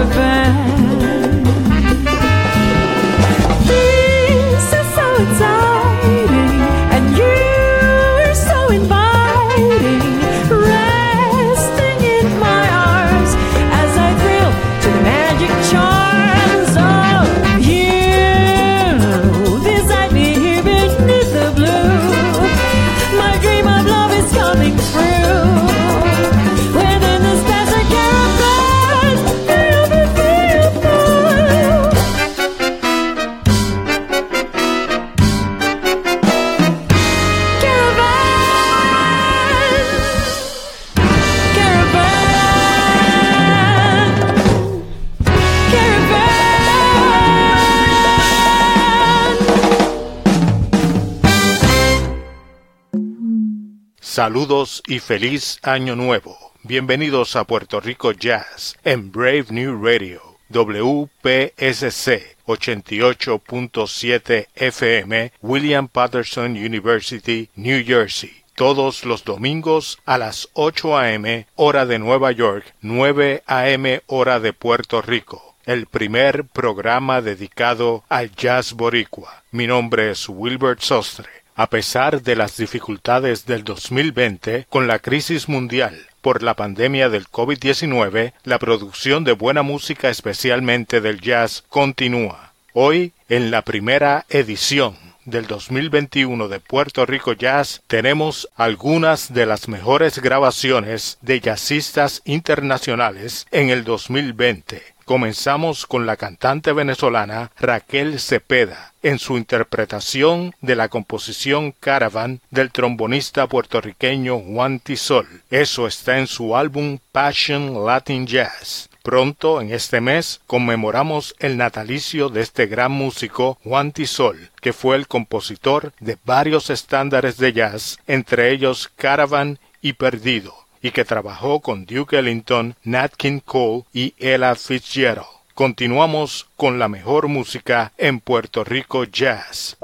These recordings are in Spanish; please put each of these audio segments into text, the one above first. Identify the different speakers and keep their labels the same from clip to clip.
Speaker 1: heaven.
Speaker 2: Saludos y feliz año nuevo. Bienvenidos a Puerto Rico Jazz en Brave New Radio. WPSC 88.7 FM, William Patterson University, New Jersey. Todos los domingos a las 8 a.m. hora de Nueva York, 9 a.m. hora de Puerto Rico. El primer programa dedicado al jazz boricua. Mi nombre es Wilbert Sostre. A pesar de las dificultades del 2020 con la crisis mundial por la pandemia del COVID-19, la producción de buena música, especialmente del jazz, continúa. Hoy, en la primera edición del 2021 de Puerto Rico Jazz tenemos algunas de las mejores grabaciones de jazzistas internacionales en el 2020. Comenzamos con la cantante venezolana Raquel Cepeda en su interpretación de la composición Caravan del trombonista puertorriqueño Juan Tisol. Eso está en su álbum Passion Latin Jazz. Pronto, en este mes, conmemoramos el natalicio de este gran músico Juan Tisol, que fue el compositor de varios estándares de jazz, entre ellos Caravan y Perdido, y que trabajó con Duke Ellington, Nat King Cole y Ella Fitzgerald. Continuamos con la mejor música en Puerto Rico Jazz.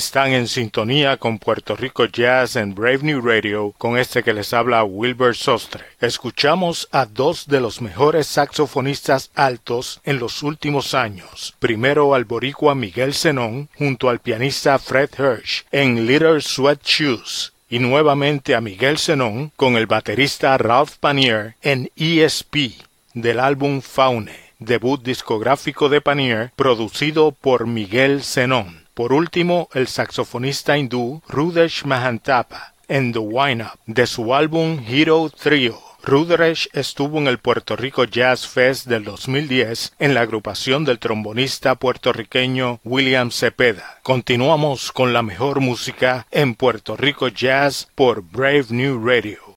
Speaker 2: Están en sintonía con Puerto Rico Jazz en Brave New Radio con este que les habla Wilbur Sostre. Escuchamos a dos de los mejores saxofonistas altos en los últimos años. Primero al boricua Miguel Zenón junto al pianista Fred Hirsch en Little Sweat Shoes y nuevamente a Miguel Zenón con el baterista Ralph Panier en ESP del álbum Faune, debut discográfico de Panier producido por Miguel Zenón. Por último, el saxofonista hindú Rudesh Mahantapa en The Wine Up de su álbum Hero Trio. Rudesh estuvo en el Puerto Rico Jazz Fest del 2010 en la agrupación del trombonista puertorriqueño William Cepeda. Continuamos con la mejor música en Puerto Rico Jazz por Brave New Radio.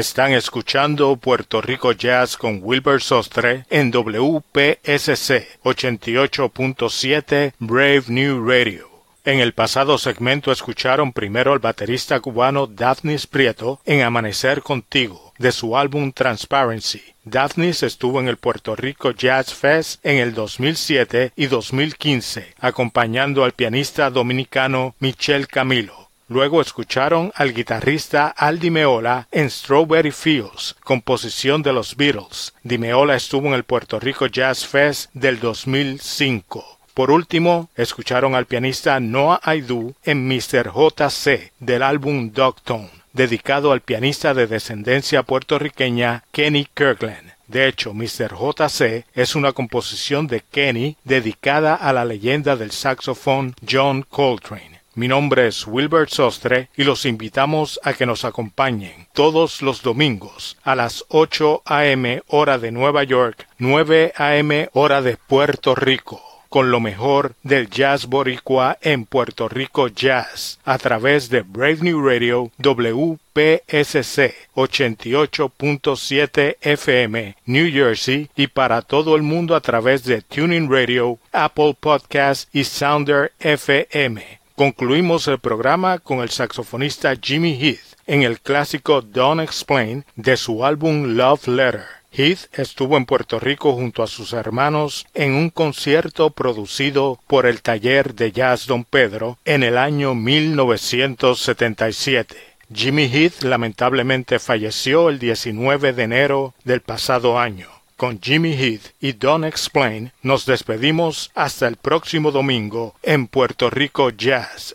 Speaker 2: Están escuchando Puerto Rico Jazz con Wilbur Sostre en WPSC 88.7 Brave New Radio. En el pasado segmento escucharon primero al baterista cubano Daphnis Prieto en Amanecer Contigo de su álbum Transparency. Daphnis estuvo en el Puerto Rico Jazz Fest en el 2007 y 2015, acompañando al pianista dominicano Michel Camilo. Luego escucharon al guitarrista Al Di Meola en Strawberry Fields, composición de los Beatles. Di Meola estuvo en el Puerto Rico Jazz Fest del 2005. Por último, escucharon al pianista Noah Aidu en Mr. JC del álbum Dogtone, dedicado al pianista de descendencia puertorriqueña Kenny Kirkland. De hecho, Mr. JC es una composición de Kenny dedicada a la leyenda del saxofón John Coltrane. Mi nombre es Wilbert Sostre y los invitamos a que nos acompañen todos los domingos a las 8 a.m. hora de Nueva York, 9 a.m. hora de Puerto Rico con lo mejor del jazz boricua en Puerto Rico Jazz a través de Brave New Radio WPSC 88.7 FM New Jersey y para todo el mundo a través de Tuning Radio, Apple Podcast y Sounder FM. Concluimos el programa con el saxofonista Jimmy Heath en el clásico Don't Explain de su álbum Love Letter. Heath estuvo en Puerto Rico junto a sus hermanos en un concierto producido por el taller de jazz Don Pedro en el año 1977. Jimmy Heath lamentablemente falleció el 19 de enero del pasado año con Jimmy Heath y Don't Explain, nos despedimos hasta el próximo domingo en Puerto Rico Jazz.